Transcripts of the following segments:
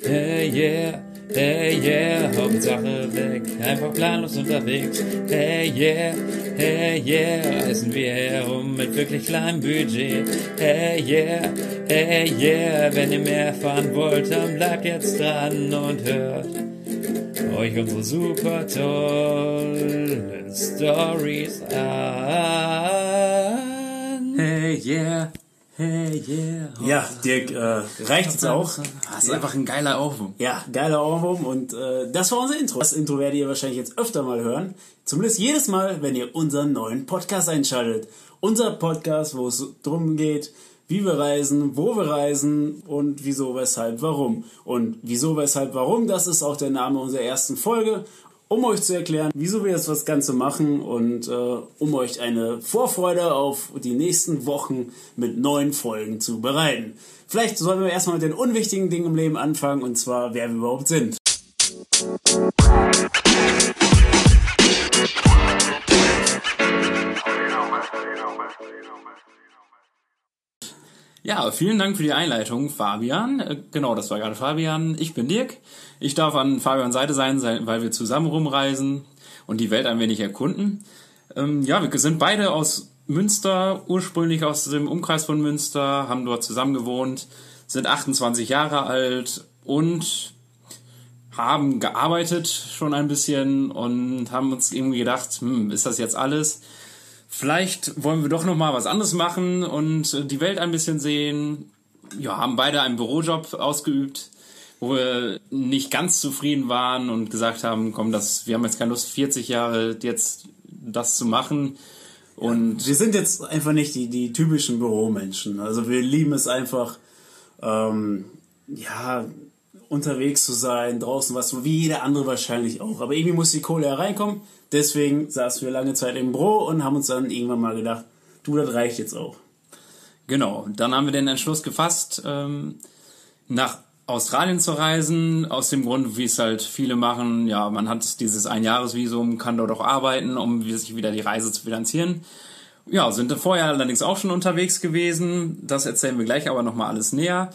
Hey yeah, hey yeah, Hauptsache weg, einfach planlos unterwegs. Hey yeah, hey yeah, reisen wir herum mit wirklich kleinem Budget. Hey yeah, hey yeah, wenn ihr mehr erfahren wollt, dann bleibt jetzt dran und hört euch unsere super tollen Stories an. Hey yeah, hey yeah. Ja, Dirk, äh, reicht jetzt auch. Das ist einfach ein geiler Ohrwurm. Ja, geiler Ohrwurm und äh, das war unser Intro. Das Intro werdet ihr wahrscheinlich jetzt öfter mal hören. Zumindest jedes Mal, wenn ihr unseren neuen Podcast einschaltet. Unser Podcast, wo es darum geht, wie wir reisen, wo wir reisen und wieso, weshalb, warum. Und wieso, weshalb, warum, das ist auch der Name unserer ersten Folge, um euch zu erklären, wieso wir jetzt das Ganze machen und äh, um euch eine Vorfreude auf die nächsten Wochen mit neuen Folgen zu bereiten. Vielleicht sollen wir erstmal mit den unwichtigen Dingen im Leben anfangen, und zwar, wer wir überhaupt sind. Ja, vielen Dank für die Einleitung, Fabian. Äh, Genau, das war gerade Fabian. Ich bin Dirk. Ich darf an Fabians Seite sein, sei- weil wir zusammen rumreisen und die Welt ein wenig erkunden. Ähm, ja, wir sind beide aus Münster, ursprünglich aus dem Umkreis von Münster, haben dort zusammen gewohnt, sind 28 Jahre alt und haben gearbeitet schon ein bisschen und haben uns irgendwie gedacht, hm, ist das jetzt alles? Vielleicht wollen wir doch noch mal was anderes machen und äh, die Welt ein bisschen sehen. Ja, haben beide einen Bürojob ausgeübt, wo wir nicht ganz zufrieden waren und gesagt haben, komm, das, wir haben jetzt keine Lust, 40 Jahre jetzt das zu machen. Und Wir sind jetzt einfach nicht die, die typischen Büromenschen. Also wir lieben es einfach, ähm, ja, unterwegs zu sein, draußen was, wie jeder andere wahrscheinlich auch. Aber irgendwie muss die Kohle ja reinkommen. Deswegen saßen wir lange Zeit im Büro und haben uns dann irgendwann mal gedacht, du, das reicht jetzt auch. Genau, dann haben wir den Entschluss gefasst, ähm, nach Australien zu reisen, aus dem Grund, wie es halt viele machen, ja, man hat dieses Einjahresvisum, kann dort auch arbeiten, um sich wieder die Reise zu finanzieren. Ja, sind vorher allerdings auch schon unterwegs gewesen, das erzählen wir gleich aber nochmal alles näher.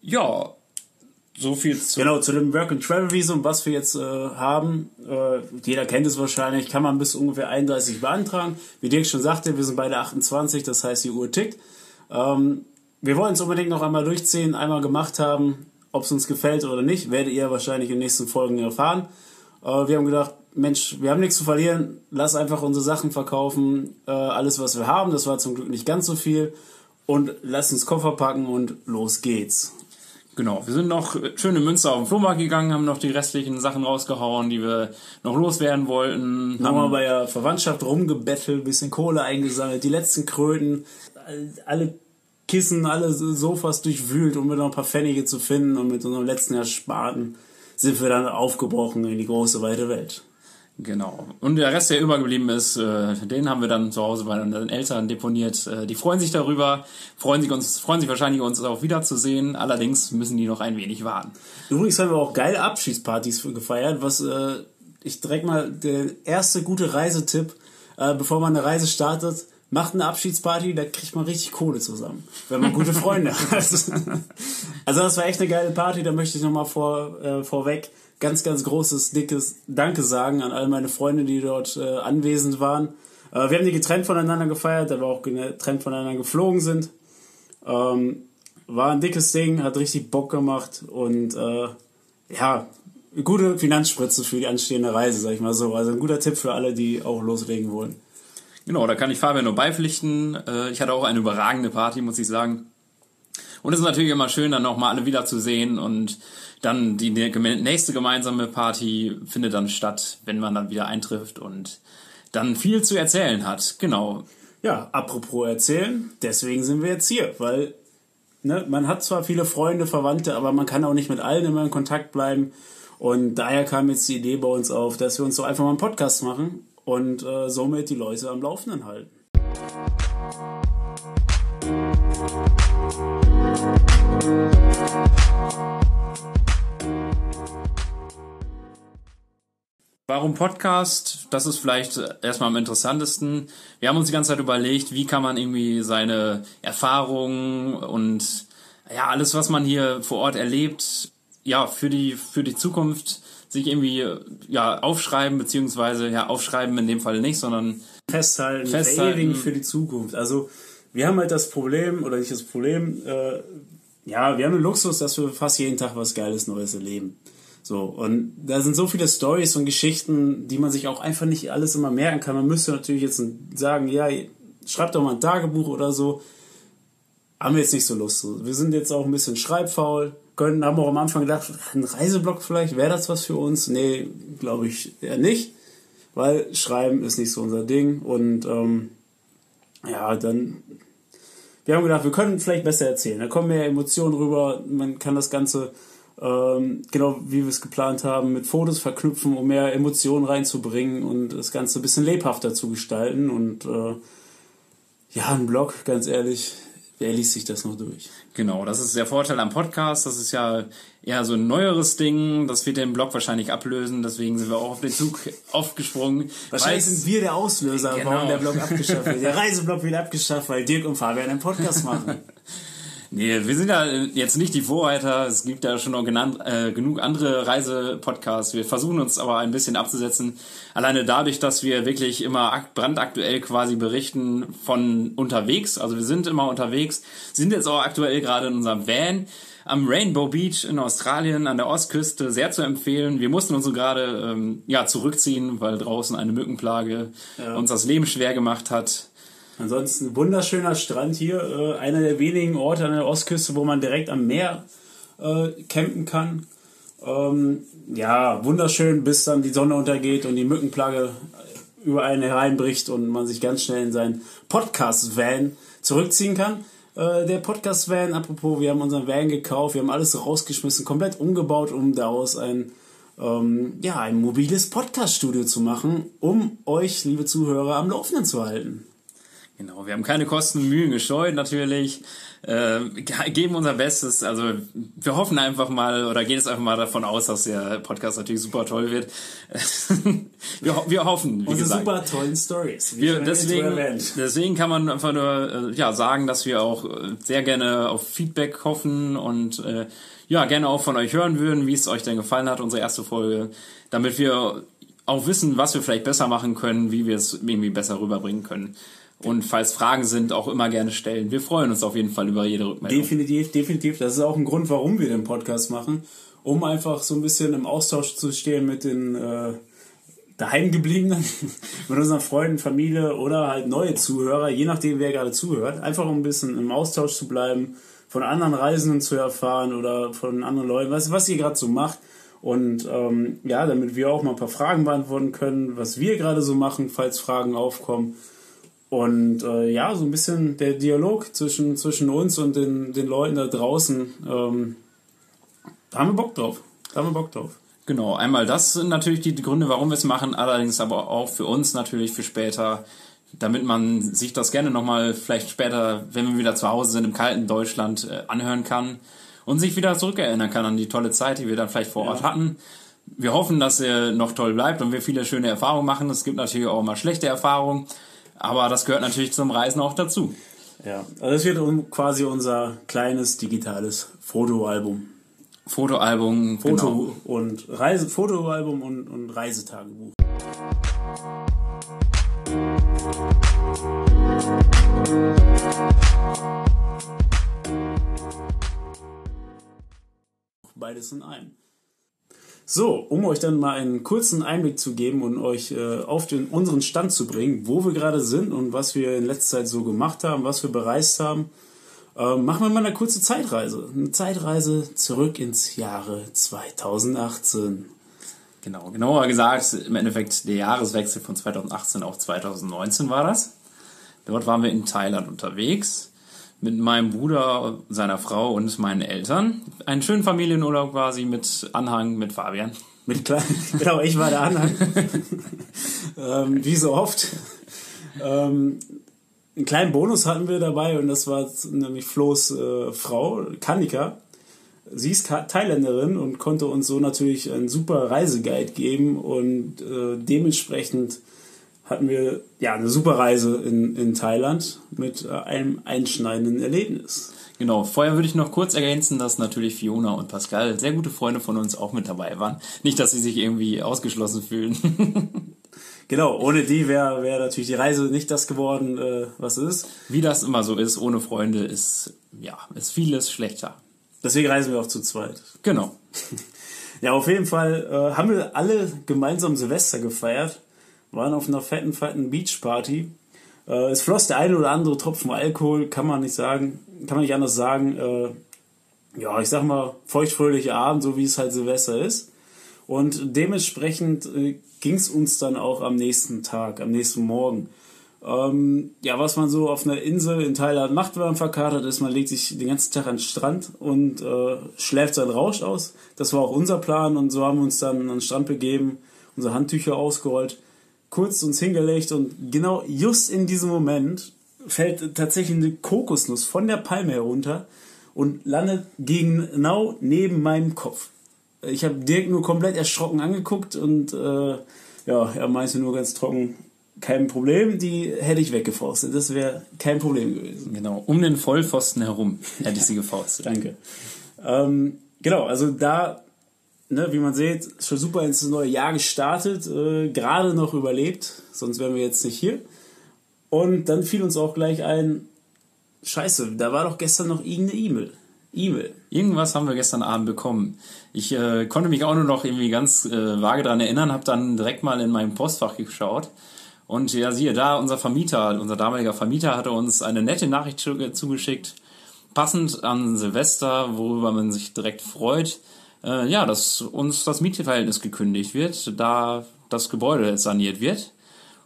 Ja, so viel zu... Genau, zu dem Work and Travel Visum, was wir jetzt äh, haben, äh, jeder kennt es wahrscheinlich, kann man bis ungefähr 31 beantragen. Wie Dirk schon sagte, wir sind beide 28, das heißt die Uhr tickt. Ähm, wir wollen es unbedingt noch einmal durchziehen, einmal gemacht haben, ob es uns gefällt oder nicht, werdet ihr wahrscheinlich in den nächsten Folgen erfahren. Äh, wir haben gedacht, Mensch, wir haben nichts zu verlieren, lass einfach unsere Sachen verkaufen, äh, alles was wir haben, das war zum Glück nicht ganz so viel und lass uns Koffer packen und los geht's. Genau, wir sind noch schön in Münster auf den Flohmarkt gegangen, haben noch die restlichen Sachen rausgehauen, die wir noch loswerden wollten. Haben wir bei der Verwandtschaft rumgebettelt, bisschen Kohle eingesammelt, die letzten Kröten, alle Kissen, alle Sofas durchwühlt, um wieder ein paar Pfennige zu finden. Und mit unserem letzten Ersparten sind wir dann aufgebrochen in die große, weite Welt. Genau. Und der Rest, der übergeblieben ist, äh, den haben wir dann zu Hause bei unseren Eltern deponiert. Äh, die freuen sich darüber, freuen sich uns, freuen sich wahrscheinlich uns auch wiederzusehen. Allerdings müssen die noch ein wenig warten. Übrigens haben wir auch geile Abschiedspartys gefeiert, was äh, ich direkt mal der erste gute Reisetipp, äh, bevor man eine Reise startet, macht eine Abschiedsparty, da kriegt man richtig Kohle zusammen, wenn man gute Freunde hat. Also das war echt eine geile Party, da möchte ich nochmal vor, äh, vorweg ganz, ganz großes, dickes Danke sagen an all meine Freunde, die dort äh, anwesend waren. Äh, wir haben die getrennt voneinander gefeiert, aber auch getrennt voneinander geflogen sind. Ähm, war ein dickes Ding, hat richtig Bock gemacht und äh, ja, gute Finanzspritze für die anstehende Reise, sag ich mal so. Also ein guter Tipp für alle, die auch loslegen wollen. Genau, da kann ich Fabian nur beipflichten. Äh, ich hatte auch eine überragende Party, muss ich sagen. Und es ist natürlich immer schön, dann nochmal alle wiederzusehen und dann die nächste gemeinsame Party findet dann statt, wenn man dann wieder eintrifft und dann viel zu erzählen hat. Genau. Ja, apropos erzählen, deswegen sind wir jetzt hier, weil ne, man hat zwar viele Freunde, Verwandte, aber man kann auch nicht mit allen immer in Kontakt bleiben. Und daher kam jetzt die Idee bei uns auf, dass wir uns doch einfach mal einen Podcast machen und äh, somit die Leute am Laufenden halten. Warum Podcast? Das ist vielleicht erstmal am interessantesten. Wir haben uns die ganze Zeit überlegt, wie kann man irgendwie seine Erfahrungen und ja, alles, was man hier vor Ort erlebt, ja für die für die Zukunft sich irgendwie ja aufschreiben beziehungsweise ja aufschreiben in dem Fall nicht, sondern festhalten, Festhalten. für die Zukunft. Also wir haben halt das Problem, oder nicht das Problem, äh, ja, wir haben den Luxus, dass wir fast jeden Tag was Geiles Neues erleben. So, und da sind so viele Stories und Geschichten, die man sich auch einfach nicht alles immer merken kann. Man müsste natürlich jetzt sagen, ja, schreibt doch mal ein Tagebuch oder so. Haben wir jetzt nicht so Lust. Wir sind jetzt auch ein bisschen schreibfaul. Können, haben auch am Anfang gedacht, ein Reiseblog vielleicht, wäre das was für uns? Nee, glaube ich eher nicht. Weil Schreiben ist nicht so unser Ding. Und ähm, ja, dann. Wir haben gedacht, wir können vielleicht besser erzählen. Da kommen mehr Emotionen rüber. Man kann das Ganze, ähm, genau wie wir es geplant haben, mit Fotos verknüpfen, um mehr Emotionen reinzubringen und das Ganze ein bisschen lebhafter zu gestalten. Und äh, ja, ein Blog, ganz ehrlich, wer liest sich das noch durch? Genau, das ist der Vorteil am Podcast. Das ist ja eher so ein neueres Ding. Das wird den Blog wahrscheinlich ablösen. Deswegen sind wir auch auf den Zug aufgesprungen. Wahrscheinlich sind wir der Auslöser, Genau. warum der Blog abgeschafft wird. Der Reiseblog wird abgeschafft, weil Dirk und Fabian einen Podcast machen. Nee, wir sind ja jetzt nicht die Vorreiter. Es gibt ja schon noch genannt, äh, genug andere Reisepodcasts. Wir versuchen uns aber ein bisschen abzusetzen. Alleine dadurch, dass wir wirklich immer ak brandaktuell quasi berichten von unterwegs. Also wir sind immer unterwegs, sind jetzt auch aktuell gerade in unserem Van am Rainbow Beach in Australien an der Ostküste sehr zu empfehlen. Wir mussten uns so gerade ähm, ja zurückziehen, weil draußen eine Mückenplage uns das Leben schwer gemacht hat. Ansonsten wunderschöner Strand hier, äh, einer der wenigen Orte an der Ostküste, wo man direkt am Meer äh, campen kann. Ähm, ja, wunderschön, bis dann die Sonne untergeht und die Mückenplage über einen hereinbricht und man sich ganz schnell in seinen Podcast-Van zurückziehen kann. Äh, der Podcast-Van, apropos, wir haben unseren Van gekauft, wir haben alles rausgeschmissen, komplett umgebaut, um daraus ein, ähm, ja, ein mobiles Podcast-Studio zu machen, um euch, liebe Zuhörer, am Laufenden zu halten. Genau, wir haben keine Kosten und Mühen gescheut natürlich, äh, ge- geben unser Bestes. Also wir hoffen einfach mal oder gehen jetzt einfach mal davon aus, dass der Podcast natürlich super toll wird. wir, ho- wir hoffen, wie Unsere gesagt. super tollen Stories. Wir, deswegen, deswegen kann man einfach nur äh, ja, sagen, dass wir auch äh, sehr gerne auf Feedback hoffen und äh, ja, gerne auch von euch hören würden, wie es euch denn gefallen hat, unsere erste Folge, damit wir auch wissen, was wir vielleicht besser machen können, wie wir es irgendwie besser rüberbringen können. Und falls Fragen sind, auch immer gerne stellen. Wir freuen uns auf jeden Fall über jede Rückmeldung. Definitiv, definitiv. Das ist auch ein Grund, warum wir den Podcast machen, um einfach so ein bisschen im Austausch zu stehen mit den äh, daheimgebliebenen, mit unseren Freunden, Familie oder halt neue Zuhörer, je nachdem, wer gerade zuhört. Einfach um ein bisschen im Austausch zu bleiben, von anderen Reisenden zu erfahren oder von anderen Leuten, was, was ihr gerade so macht. Und ähm, ja, damit wir auch mal ein paar Fragen beantworten können, was wir gerade so machen, falls Fragen aufkommen. Und äh, ja, so ein bisschen der Dialog zwischen, zwischen uns und den, den Leuten da draußen. Ähm, da haben wir Bock drauf. Da haben wir Bock drauf. Genau, einmal das sind natürlich die Gründe, warum wir es machen, allerdings aber auch für uns natürlich für später, damit man sich das gerne nochmal vielleicht später, wenn wir wieder zu Hause sind im kalten Deutschland, äh, anhören kann und sich wieder zurückerinnern kann an die tolle Zeit, die wir dann vielleicht vor Ort hatten. Wir hoffen, dass er noch toll bleibt und wir viele schöne Erfahrungen machen. Es gibt natürlich auch mal schlechte Erfahrungen, aber das gehört natürlich zum Reisen auch dazu. Ja, also das wird quasi unser kleines digitales Fotoalbum. Fotoalbum, Foto genau. und Reise, Fotoalbum und, und Reisetagebuch. Beides in einem. So, um euch dann mal einen kurzen Einblick zu geben und euch äh, auf den, unseren Stand zu bringen, wo wir gerade sind und was wir in letzter Zeit so gemacht haben, was wir bereist haben, ähm, machen wir mal eine kurze Zeitreise. Eine Zeitreise zurück ins Jahre 2018. Genau, genauer gesagt, im Endeffekt der Jahreswechsel von 2018 auf 2019 war das. Dort waren wir in Thailand unterwegs mit meinem Bruder, seiner Frau und meinen Eltern. Einen schönen Familienurlaub quasi mit Anhang mit Fabian. Mit kleinen, genau, ich war der Anhang. ähm, wie so oft. Ähm, einen kleinen Bonus hatten wir dabei und das war nämlich Flo's äh, Frau, Kanika. Sie ist Thailänderin und konnte uns so natürlich einen super Reiseguide geben und äh, dementsprechend hatten wir ja eine super Reise in, in Thailand mit äh, einem einschneidenden Erlebnis. Genau, vorher würde ich noch kurz ergänzen, dass natürlich Fiona und Pascal sehr gute Freunde von uns auch mit dabei waren. Nicht, dass sie sich irgendwie ausgeschlossen fühlen. Genau, ohne die wäre wär natürlich die Reise nicht das geworden, äh, was es ist. Wie das immer so ist, ohne Freunde ist, ja, ist vieles schlechter. Deswegen reisen wir auch zu zweit. Genau. Ja, auf jeden Fall äh, haben wir alle gemeinsam Silvester gefeiert, waren auf einer fetten, fetten Beachparty. Äh, es floss der eine oder andere Tropfen Alkohol, kann man nicht sagen, kann man nicht anders sagen. Äh, ja, ich sag mal, feuchtfröhliche Abend, so wie es halt Silvester ist. Und dementsprechend äh, ging es uns dann auch am nächsten Tag, am nächsten Morgen. Ähm, ja, was man so auf einer Insel in Thailand macht, wenn man verkatert ist, man legt sich den ganzen Tag an den Strand und äh, schläft seinen Rausch aus. Das war auch unser Plan und so haben wir uns dann an den Strand begeben, unsere Handtücher ausgerollt, kurz uns hingelegt und genau just in diesem Moment fällt tatsächlich eine Kokosnuss von der Palme herunter und landet genau neben meinem Kopf. Ich habe Dirk nur komplett erschrocken angeguckt und äh, ja, er meinte nur ganz trocken, kein Problem, die hätte ich weggefaustet. Das wäre kein Problem gewesen. Genau, um den Vollpfosten herum hätte ich sie gefaustet. Danke. Ähm, genau, also da, ne, wie man sieht, schon super ins neue Jahr gestartet, äh, gerade noch überlebt, sonst wären wir jetzt nicht hier. Und dann fiel uns auch gleich ein, scheiße, da war doch gestern noch irgendeine E-Mail. E-Mail. Irgendwas haben wir gestern Abend bekommen. Ich äh, konnte mich auch nur noch irgendwie ganz äh, vage daran erinnern, habe dann direkt mal in meinem Postfach geschaut. Und ja, siehe da, unser Vermieter, unser damaliger Vermieter hatte uns eine nette Nachricht zugeschickt, passend an Silvester, worüber man sich direkt freut, äh, ja, dass uns das Mietverhältnis gekündigt wird, da das Gebäude saniert wird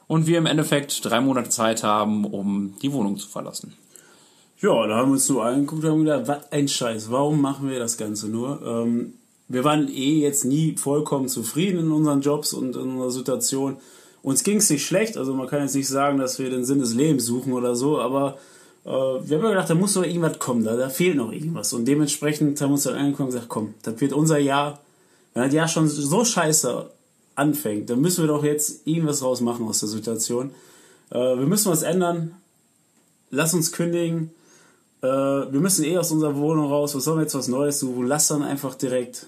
und wir im Endeffekt drei Monate Zeit haben, um die Wohnung zu verlassen. Ja, da haben wir uns nur angeguckt und haben gedacht, was ein Scheiß, warum machen wir das Ganze nur? Ähm, wir waren eh jetzt nie vollkommen zufrieden in unseren Jobs und in unserer Situation. Uns ging es nicht schlecht, also man kann jetzt nicht sagen, dass wir den Sinn des Lebens suchen oder so, aber äh, wir haben ja gedacht, da muss noch irgendwas kommen, da, da fehlt noch irgendwas. Und dementsprechend haben wir uns dann angekommen und gesagt, komm, das wird unser Jahr. Wenn das Jahr schon so scheiße anfängt, dann müssen wir doch jetzt irgendwas raus machen aus der Situation. Äh, wir müssen was ändern. Lass uns kündigen äh, wir müssen eh aus unserer Wohnung raus, was sollen wir jetzt was Neues suchen? Lass dann einfach direkt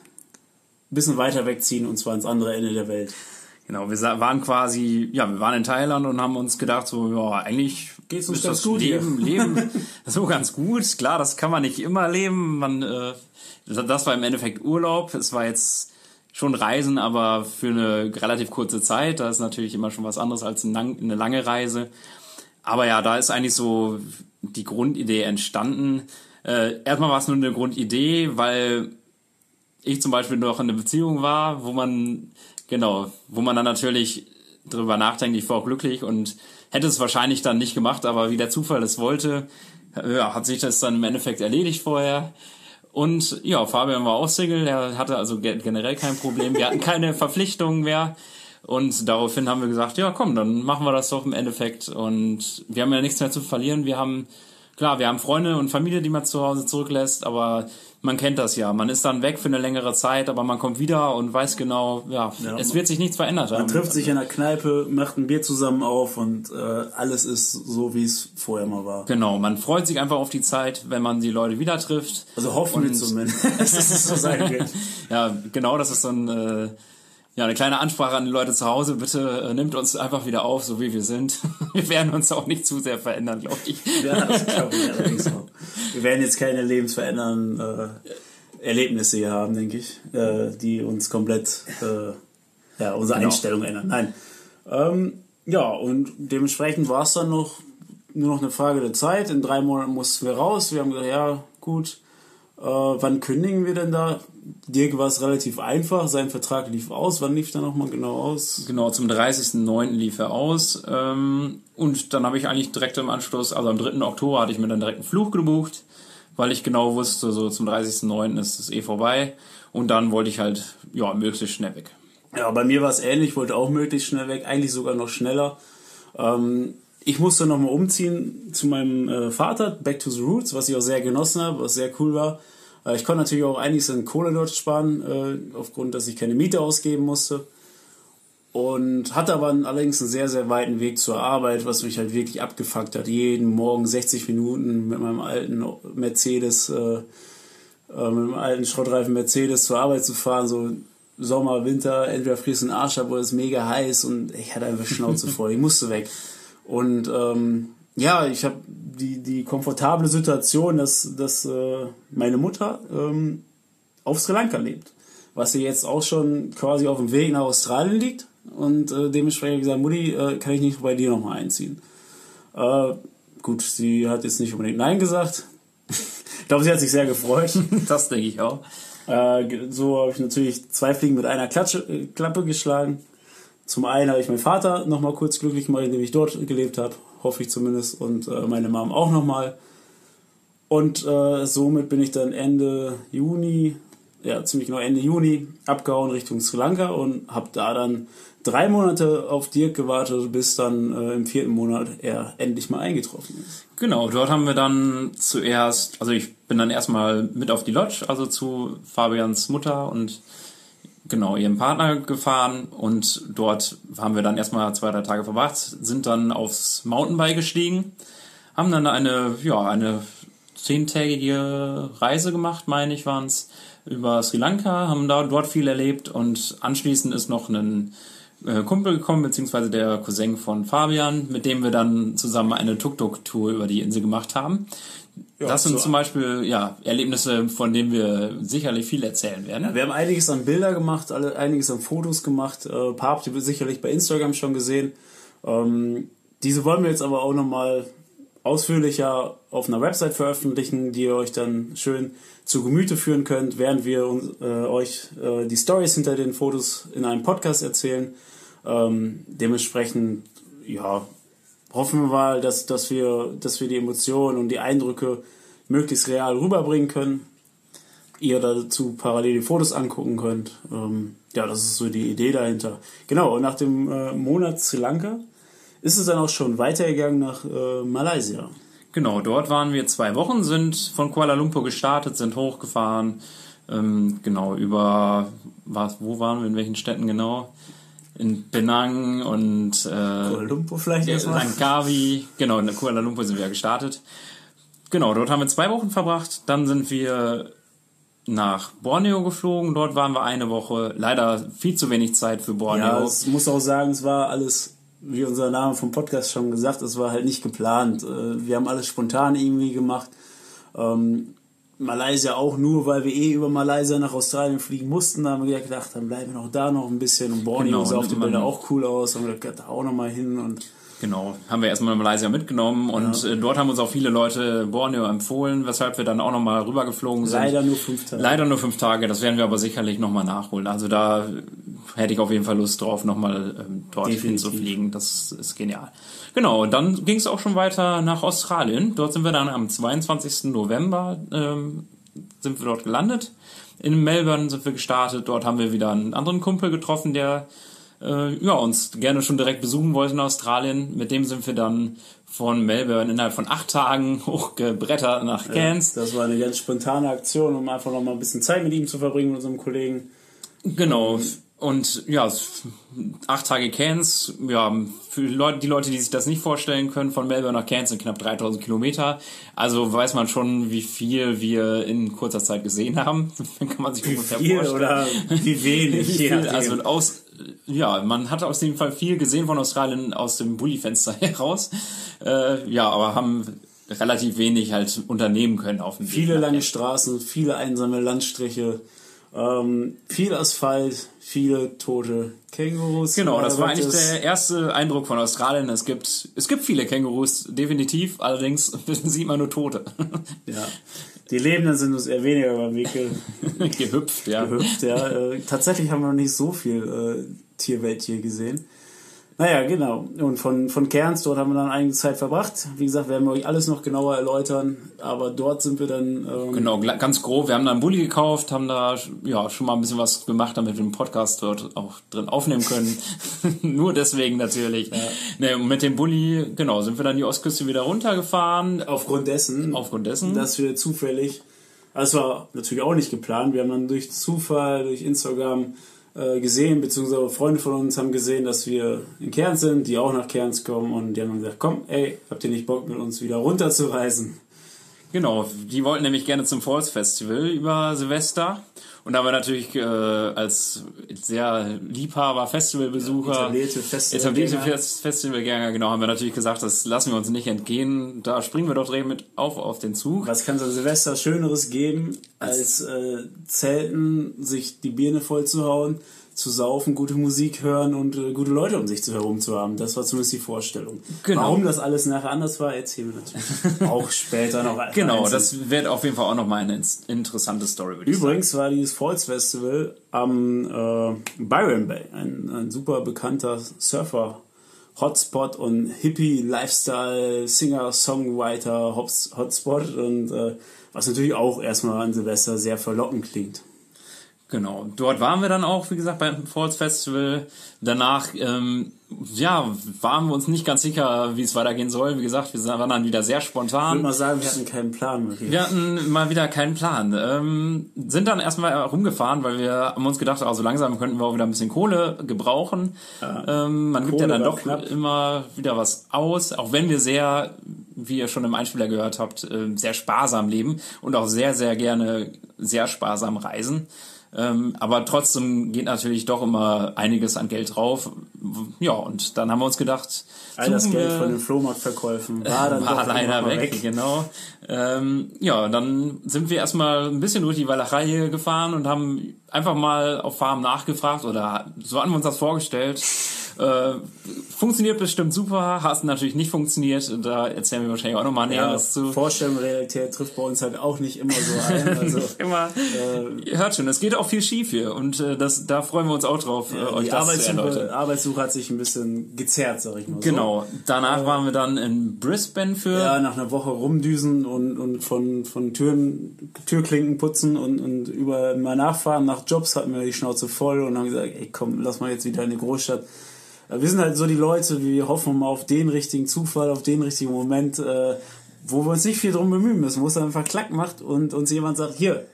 ein bisschen weiter wegziehen und zwar ans andere Ende der Welt. Genau, wir waren quasi, ja, wir waren in Thailand und haben uns gedacht, so, ja, eigentlich geht's uns ganz das gut Leben, Leben so ganz gut. Klar, das kann man nicht immer leben. Man, äh, das war im Endeffekt Urlaub. Es war jetzt schon Reisen, aber für eine relativ kurze Zeit. Da ist natürlich immer schon was anderes als eine lange Reise. Aber ja, da ist eigentlich so die Grundidee entstanden. Äh, erstmal war es nur eine Grundidee, weil ich zum Beispiel noch in einer Beziehung war, wo man, genau, wo man dann natürlich drüber nachdenkt, ich war auch glücklich und hätte es wahrscheinlich dann nicht gemacht, aber wie der Zufall es wollte, ja, hat sich das dann im Endeffekt erledigt vorher. Und ja, Fabian war auch Single, er hatte also generell kein Problem. Wir hatten keine Verpflichtungen mehr. Und daraufhin haben wir gesagt, ja komm, dann machen wir das doch im Endeffekt. Und wir haben ja nichts mehr zu verlieren. Wir haben, klar, wir haben Freunde und Familie, die man zu Hause zurücklässt, aber man kennt das ja. Man ist dann weg für eine längere Zeit, aber man kommt wieder und weiß genau, ja, ja es wird sich nichts verändert man haben. Man trifft sich in der Kneipe, macht ein Bier zusammen auf und äh, alles ist so, wie es vorher mal war. Genau, man freut sich einfach auf die Zeit, wenn man die Leute wieder trifft. Also hoffen wir zumindest, dass es so sein wird. ja, genau, das ist dann... Äh, ja, eine kleine Ansprache an die Leute zu Hause. Bitte äh, nimmt uns einfach wieder auf, so wie wir sind. wir werden uns auch nicht zu sehr verändern, glaube ich. ja, das glaube ich allerdings auch. Wir werden jetzt keine lebensverändernden äh, Erlebnisse hier haben, denke ich, äh, die uns komplett äh, ja, unsere genau. Einstellung ändern. Nein. Ähm, ja, und dementsprechend war es dann noch nur noch eine Frage der Zeit. In drei Monaten mussten wir raus. Wir haben gesagt, ja, gut, äh, wann kündigen wir denn da? Dirk war es relativ einfach, sein Vertrag lief aus. Wann lief der nochmal genau aus? Genau, zum 30.09. lief er aus. Ähm, und dann habe ich eigentlich direkt im Anschluss, also am 3. Oktober hatte ich mir dann direkt einen Flug gebucht, weil ich genau wusste, so zum 30.09. ist es eh vorbei. Und dann wollte ich halt, ja, möglichst schnell weg. Ja, bei mir war es ähnlich, ich wollte auch möglichst schnell weg, eigentlich sogar noch schneller. Ähm, ich musste nochmal umziehen zu meinem äh, Vater, Back to the Roots, was ich auch sehr genossen habe, was sehr cool war. Äh, ich konnte natürlich auch einiges an Kohle dort sparen, äh, aufgrund, dass ich keine Miete ausgeben musste. und hatte aber allerdings einen sehr, sehr weiten Weg zur Arbeit, was mich halt wirklich abgefuckt hat. Jeden Morgen 60 Minuten mit meinem alten Mercedes, äh, äh, mit meinem alten Schrottreifen Mercedes zur Arbeit zu fahren, so Sommer, Winter, entweder frierst du den Arsch ab oder es ist mega heiß und ich hatte einfach Schnauze voll. Ich musste weg. Und ähm, ja, ich habe die, die komfortable Situation, dass, dass äh, meine Mutter ähm, auf Sri Lanka lebt. Was sie jetzt auch schon quasi auf dem Weg nach Australien liegt und äh, dementsprechend gesagt, Mutti, äh, kann ich nicht bei dir nochmal einziehen? Äh, gut, sie hat jetzt nicht unbedingt Nein gesagt. ich glaube, sie hat sich sehr gefreut. Das denke ich auch. Äh, so habe ich natürlich zwei Fliegen mit einer Klatsche, äh, Klappe geschlagen. Zum einen habe ich meinen Vater nochmal kurz glücklich gemacht, indem ich dort gelebt habe, hoffe ich zumindest, und äh, meine Mom auch nochmal. Und äh, somit bin ich dann Ende Juni, ja ziemlich genau Ende Juni, abgehauen Richtung Sri Lanka und habe da dann drei Monate auf Dirk gewartet, bis dann äh, im vierten Monat er endlich mal eingetroffen ist. Genau, dort haben wir dann zuerst, also ich bin dann erstmal mit auf die Lodge, also zu Fabians Mutter und genau ihrem Partner gefahren und dort haben wir dann erstmal zwei, drei Tage verbracht, sind dann aufs Mountainbike gestiegen, haben dann eine, ja, eine zehntägige Reise gemacht, meine ich, waren es, über Sri Lanka, haben da dort viel erlebt und anschließend ist noch ein äh, Kumpel gekommen, beziehungsweise der Cousin von Fabian, mit dem wir dann zusammen eine Tuk-Tuk-Tour über die Insel gemacht haben. Ja, das sind so- zum Beispiel ja, Erlebnisse, von denen wir sicherlich viel erzählen werden. Wir haben einiges an Bilder gemacht, alle, einiges an Fotos gemacht. Äh, ein paar habt ihr sicherlich bei Instagram schon gesehen. Ähm, diese wollen wir jetzt aber auch nochmal ausführlicher auf einer Website veröffentlichen, die ihr euch dann schön zu Gemüte führen könnt, während wir uns, äh, euch äh, die Stories hinter den Fotos in einem Podcast erzählen. Ähm, dementsprechend, ja, hoffen wir mal, dass, dass, wir, dass wir die Emotionen und die Eindrücke möglichst real rüberbringen können ihr dazu parallel die Fotos angucken könnt. Ähm, ja, das ist so die Idee dahinter. Genau, und nach dem äh, Monat Sri Lanka ist es dann auch schon weitergegangen nach äh, Malaysia. Genau, dort waren wir zwei Wochen, sind von Kuala Lumpur gestartet, sind hochgefahren, ähm, genau, über, was, wo waren wir, in welchen Städten genau? In Penang und äh, Kuala Lumpur vielleicht erstmal. Langkawi, genau, in Kuala Lumpur sind wir gestartet. Genau, dort haben wir zwei Wochen verbracht, dann sind wir nach Borneo geflogen, dort waren wir eine Woche, leider viel zu wenig Zeit für Borneo. Ja, es muss auch sagen, es war alles, wie unser Name vom Podcast schon gesagt, es war halt nicht geplant. Äh, Wir haben alles spontan irgendwie gemacht. Ähm, Malaysia auch nur, weil wir eh über Malaysia nach Australien fliegen mussten. Da haben wir gedacht, dann bleiben wir noch da noch ein bisschen. Und Borneo Genau, sah auf den Bildern auch cool aus. Haben wir gedacht, da auch noch mal hin. Und Genau, haben wir erstmal Malaysia mitgenommen und äh, dort haben uns auch viele Leute Borneo empfohlen, weshalb wir dann auch nochmal rübergeflogen sind. leider nur fünf Tage. Leider nur fünf Tage, das werden wir aber sicherlich nochmal nachholen. Also da hätte ich auf jeden Fall Lust drauf, nochmal ähm, dort hinzufliegen. Das ist genial. Genau, und dann ging es auch schon weiter nach Australien. Dort sind wir dann am 22. November ähm, sind wir dort gelandet. In Melbourne sind wir gestartet. Dort haben wir wieder einen anderen Kumpel getroffen, der äh, ja, uns gerne schon direkt besuchen wollte in Australien. Mit dem sind wir dann von Melbourne innerhalb von acht Tagen hochgebrettert nach Cairns. Das war eine ganz spontane Aktion, um einfach noch mal ein bisschen Zeit mit ihm zu verbringen, mit unserem Kollegen. Genau. Und ja, acht Tage Cairns, ja, für die Leute, die Leute, die sich das nicht vorstellen können, von Melbourne nach Cairns sind knapp 3000 Kilometer. Also weiß man schon, wie viel wir in kurzer Zeit gesehen haben. Dann kann man sich ungefähr Viel vorstellen. oder wie wenig. also aus, ja, man hat aus dem Fall viel gesehen von Australien aus dem Bullifenster heraus. Äh, ja, aber haben relativ wenig halt unternehmen können auf dem Weg viele nach lange. Straßen, viele einsame Landstriche, ähm, viel Asphalt, viele tote Kängurus. Genau, das war Leider eigentlich der erste Eindruck von Australien. Es gibt, es gibt viele Kängurus, definitiv, allerdings sieht man nur Tote. Ja. Die Lebenden sind uns eher weniger beim Weg ge- Gehüpft, ja. gehüpft. Ja. Äh, tatsächlich haben wir noch nicht so viel äh, Tierwelt hier gesehen. Naja, genau. Und von, von Cairns, dort haben wir dann einige Zeit verbracht. Wie gesagt, werden wir euch alles noch genauer erläutern. Aber dort sind wir dann... Ähm, Genau, ganz grob. Wir haben da einen Bulli gekauft, haben da ja schon mal ein bisschen was gemacht, damit wir den Podcast dort auch drin aufnehmen können. Nur deswegen natürlich. Ne, und mit dem Bulli, genau, sind wir dann die Ostküste wieder runtergefahren. Aufgrund dessen, Aufgrund dessen. dass wir zufällig, also es war natürlich auch nicht geplant, wir haben dann durch Zufall, durch Instagram äh, gesehen, beziehungsweise Freunde von uns haben gesehen, dass wir in Cairns sind, die auch nach Cairns kommen und die haben dann gesagt, komm, ey, habt ihr nicht Bock mit uns wieder runterzureisen? Genau, die wollten nämlich gerne zum Falls Festival über Silvester. Und da haben wir natürlich äh, als sehr Liebhaber, Festivalbesucher, Etablierte Festivalgänger. etablierte Fest- Festivalgänger, genau, haben wir natürlich gesagt, das lassen wir uns nicht entgehen. Da springen wir doch direkt mit auf auf den Zug. Was kann so Silvester Schöneres geben, als äh, Zelten, sich die Birne voll zu saufen, gute Musik hören und äh, gute Leute um sich zu herum zu haben. Das war zumindest die Vorstellung. Genau. Warum das alles nachher anders war, erzählen wir natürlich auch später noch. Genau, einzeln. das wird auf jeden Fall auch nochmal eine interessante Story, ich sagen. Übrigens war dieses Falls Festival am äh, Byron Bay, ein, ein super bekannter Surfer. Hotspot und Hippie Lifestyle Singer Songwriter Hots- Hotspot und äh, was natürlich auch erstmal an Silvester sehr verlockend klingt. Genau, dort waren wir dann auch, wie gesagt, beim Falls Festival. Danach, ähm, ja, waren wir uns nicht ganz sicher, wie es weitergehen soll. Wie gesagt, wir waren dann wieder sehr Ich würde spontan. mal sagen, wir hatten keinen Plan. Marie. Wir hatten mal wieder keinen Plan. Ähm, sind dann erstmal rumgefahren, weil wir haben uns gedacht, also langsam könnten wir auch wieder ein bisschen Kohle gebrauchen. Ähm, man gibt ja Kohle dann doch knapp. immer wieder was aus, auch wenn wir sehr, wie ihr schon im Einspieler gehört habt, äh, sehr sparsam leben und auch sehr, sehr gerne sehr sparsam reisen. Ähm, aber trotzdem geht natürlich doch immer einiges an Geld drauf. Ja, und dann haben wir uns gedacht, All das Geld von den Flohmarktverkäufen war dann war leider irgendwann weg, genau. Ähm, ja, dann sind wir erstmal ein bisschen durch die Walachei hier gefahren und haben einfach mal auf Farm nachgefragt oder so hatten wir uns das vorgestellt. Äh, funktioniert bestimmt super, hat natürlich nicht funktioniert. Da erzählen wir wahrscheinlich auch nochmal näher Ja, was zu. Vorstellung, Realität trifft bei uns halt auch nicht immer so ein. Also, Immer. Ihr hört schon, es geht auch viel schief hier und äh, das, da freuen wir uns auch drauf, äh, euch die das zu Arbeitssuche, erläutern. Arbeitssuche hat sich ein bisschen gezerrt, sag ich mal so. Genau. Danach waren wir dann in Brisbane für Ja, nach einer Woche rumdüsen und, und von, von Türen, Türklinken putzen und, und über mal nachfahren nach Jobs hatten wir die Schnauze voll und haben gesagt, ey komm, lass mal jetzt wieder in die Großstadt. Äh, Wir sind halt so die Leute, wir hoffen mal auf den richtigen Zufall, auf den richtigen Moment, äh, wo wir uns nicht viel drum bemühen müssen, wo es dann einfach Klack macht und uns jemand sagt, hier,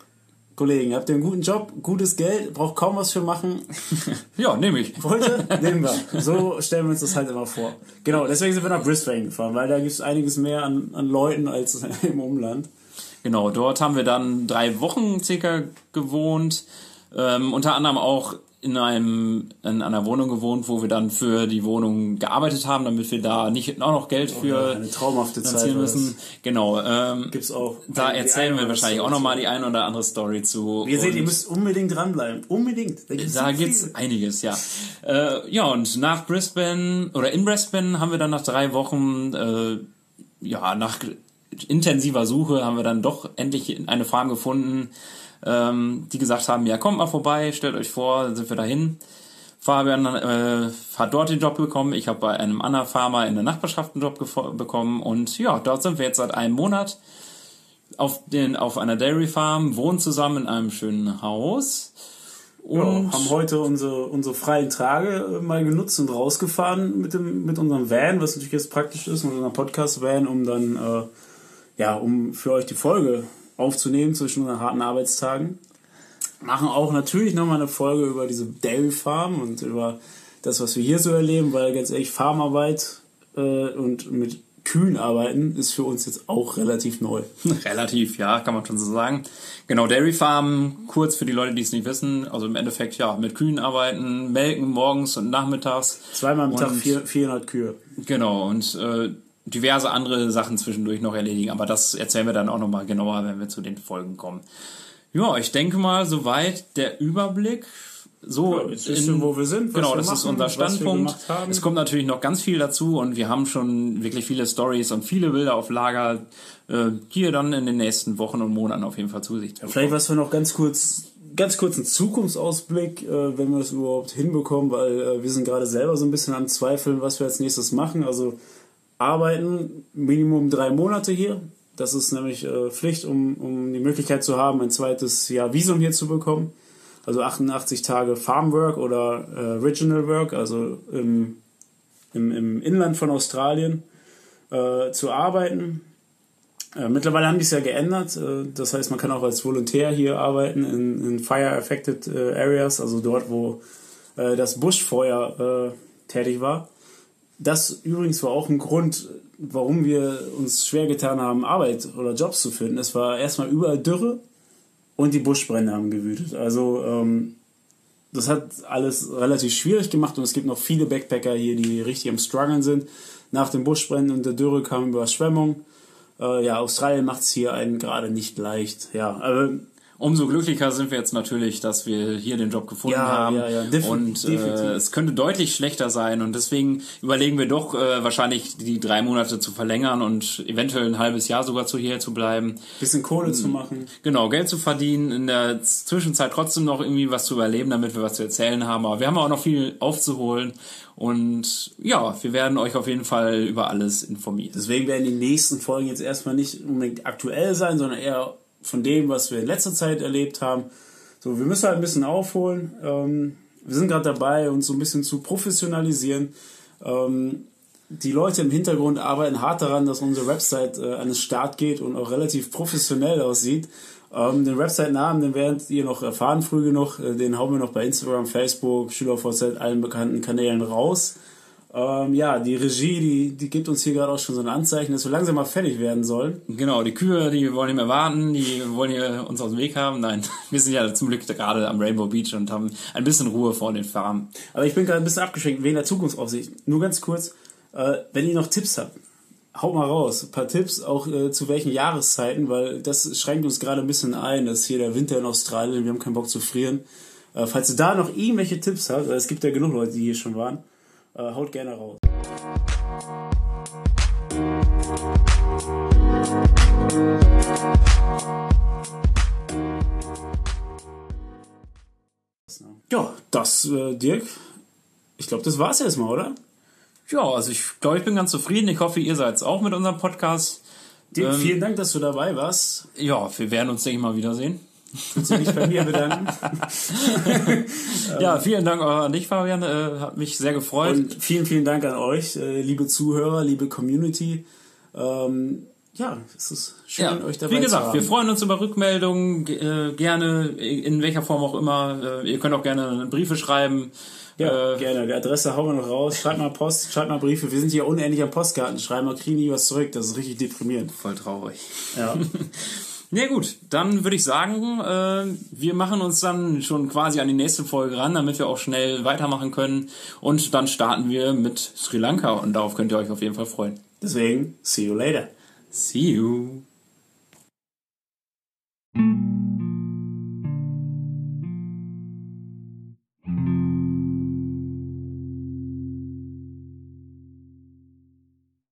Kollegen, habt ihr einen guten Job, gutes Geld, braucht kaum was für machen, ja, nehme ich. Heute nehmen wir. So stellen wir uns das halt immer vor. Genau, deswegen sind wir nach Brisbane gefahren, weil da gibt es einiges mehr an, an Leuten als im Umland. Genau, dort haben wir dann drei Wochen circa gewohnt. Ähm, unter anderem auch in einem in einer Wohnung gewohnt, wo wir dann für die Wohnung gearbeitet haben, damit wir da nicht auch noch Geld für Eine traumhafte Zeit. müssen. Genau. Ähm. Gibt's auch. da erzählen wir wahrscheinlich auch andere nochmal die eine oder andere Story zu. Ihr seht, ihr müsst unbedingt dranbleiben. Unbedingt. Da gibt's, da gibt's einiges, ja. Äh, ja, und nach Brisbane oder in Brisbane haben wir dann nach drei Wochen, äh, ja, nach intensiver Suche haben wir dann doch endlich eine Farm gefunden, ähm, die gesagt haben, ja, kommt mal vorbei, stellt euch vor, dann sind wir dahin. Fabian äh, hat dort den Job bekommen, ich habe bei einem anderen Farmer in der Nachbarschaft einen Job bekommen und ja, dort sind wir jetzt seit einem Monat auf, den, auf einer Dairy Farm, wohnen zusammen in einem schönen Haus. Ja, Und haben heute unsere, unsere freien Tage äh, mal genutzt und rausgefahren mit, dem, mit unserem Van, was natürlich jetzt praktisch ist, mit unserem Podcast-Van, um dann, äh, ja, um für euch die Folge aufzunehmen zwischen unseren harten Arbeitstagen. Machen auch natürlich nochmal eine Folge über diese Dairy Farm und über das, was wir hier so erleben, weil ganz ehrlich, Farmarbeit äh, und mit Kühen arbeiten ist für uns jetzt auch relativ neu. Relativ, ja, kann man schon so sagen. Genau, Dairy Farm, kurz für die Leute, die es nicht wissen, also im Endeffekt, ja, mit Kühen arbeiten, melken morgens und nachmittags. Zweimal am Tag Und- vier, 400 Kühe. Genau, und äh, diverse andere Sachen zwischendurch noch erledigen, aber das erzählen wir dann auch nochmal genauer, wenn wir zu den Folgen kommen. Ja, ich denke mal, soweit der Überblick. So, Ja, ihr, wo wir sind, genau, wir das ist machen, unser was wir Standpunkt. Es kommt natürlich noch ganz viel dazu und wir haben schon wirklich viele Stories und viele Bilder auf Lager, äh, die ihr dann in den nächsten Wochen und Monaten auf jeden Fall zu sich Vielleicht was wir noch ganz kurz, ganz kurz einen Zukunftsausblick, äh, wenn wir das überhaupt hinbekommen, weil äh, wir sind gerade selber so ein bisschen am Zweifeln, was wir als nächstes machen. Also arbeiten Minimum drei Monate hier. Das ist nämlich äh, Pflicht, um, um die Möglichkeit zu haben, ein zweites Jahr Visum hier zu bekommen. Also 88 Tage Farmwork oder äh, Regional Work, also im, im, im Inland von Australien äh, zu arbeiten. Äh, mittlerweile haben die es ja geändert. Äh, das heißt, man kann auch als Volontär hier arbeiten in, in Fire-Affected äh, Areas, also dort, wo das Buschfeuer tätig war. Das übrigens war auch ein Grund, warum wir uns schwer getan haben, Arbeit oder Jobs zu finden. Es war erstmal überall Dürre und die Buschbrände haben gewütet. Also ähm, das hat alles relativ schwierig gemacht und es gibt noch viele Backpacker hier, die richtig am struggeln sind. Nach den Buschbränden und der Dürre kam Überschwemmung. Äh, ja, Australien macht es hier einen gerade nicht leicht. Ja, aber Umso glücklicher sind wir jetzt natürlich, dass wir hier den Job gefunden Ja, haben. ja, ja, def- und äh, es könnte deutlich schlechter sein. Und deswegen überlegen wir doch äh, wahrscheinlich die drei Monate zu verlängern und eventuell ein halbes Jahr sogar zu hier zu bleiben. bisschen Kohle zu machen. Genau, Geld zu verdienen, in der Zwischenzeit trotzdem noch irgendwie was zu überleben, damit wir was zu erzählen haben. Aber wir haben auch noch viel aufzuholen. Und ja, wir werden euch auf jeden Fall über alles informieren. Deswegen werden die nächsten Folgen jetzt erstmal nicht unbedingt aktuell sein, sondern eher von dem, was wir in letzter Zeit erlebt haben. So, wir müssen halt ein bisschen aufholen. Ähm, wir sind gerade dabei, uns so ein bisschen zu professionalisieren. Ähm, die Leute im Hintergrund arbeiten hart daran, dass unsere Website äh, an den Start geht und auch relativ professionell aussieht. Ähm, den Website-Namen, den werdet ihr noch erfahren früh genug. Äh, den hauen wir noch bei Instagram, Facebook, SchülerVZ, allen bekannten Kanälen raus. Ähm, ja, die Regie, die, die gibt uns hier gerade auch schon so ein Anzeichen, dass wir langsam mal fertig werden sollen. Genau, die Kühe, die wollen nicht mehr warten, die wollen hier uns aus dem Weg haben. Nein, wir sind ja zum Glück gerade am Rainbow Beach und haben ein bisschen Ruhe vor den Farmen. Aber ich bin gerade ein bisschen abgeschränkt wegen der Zukunftsaufsicht. Nur ganz kurz, äh, wenn ihr noch Tipps habt, haut mal raus. Ein paar Tipps, auch äh, zu welchen Jahreszeiten, weil das schränkt uns gerade ein bisschen ein. Das ist hier der Winter in Australien, wir haben keinen Bock zu frieren. Äh, falls ihr da noch irgendwelche Tipps habt, es gibt ja genug Leute, die hier schon waren, äh, haut gerne raus. Ja, das, äh, Dirk, ich glaube, das war's erstmal, oder? Ja, also ich glaube, ich bin ganz zufrieden. Ich hoffe, ihr seid auch mit unserem Podcast. Dirk, Ähm, vielen Dank, dass du dabei warst. Ja, wir werden uns, denke ich mal, wiedersehen. Willst du dich bei mir bedanken? Ja, vielen Dank auch an dich, Fabian. Äh, hat mich sehr gefreut. Und vielen, vielen Dank an euch, äh, liebe Zuhörer, liebe Community. Ähm, ja, es ist schön, ja, euch dabei wie zu gesagt, haben. wir freuen uns über Rückmeldungen, ge- äh, gerne, in welcher Form auch immer. Ihr könnt auch gerne Briefe schreiben. ja, äh, gerne. Die Adresse hauen wir noch raus. Schreibt mal Post, schreibt mal Briefe. Wir sind hier unendlich am Postkarten schreiben, aber kriegen nie was zurück. Das ist richtig deprimierend. Voll traurig. Ja. Ja gut, dann würde ich sagen, äh, wir machen uns dann schon quasi an die nächste Folge ran, damit wir auch schnell weitermachen können. Und dann starten wir mit Sri Lanka und darauf könnt ihr euch auf jeden Fall freuen. Deswegen, see you later. See you.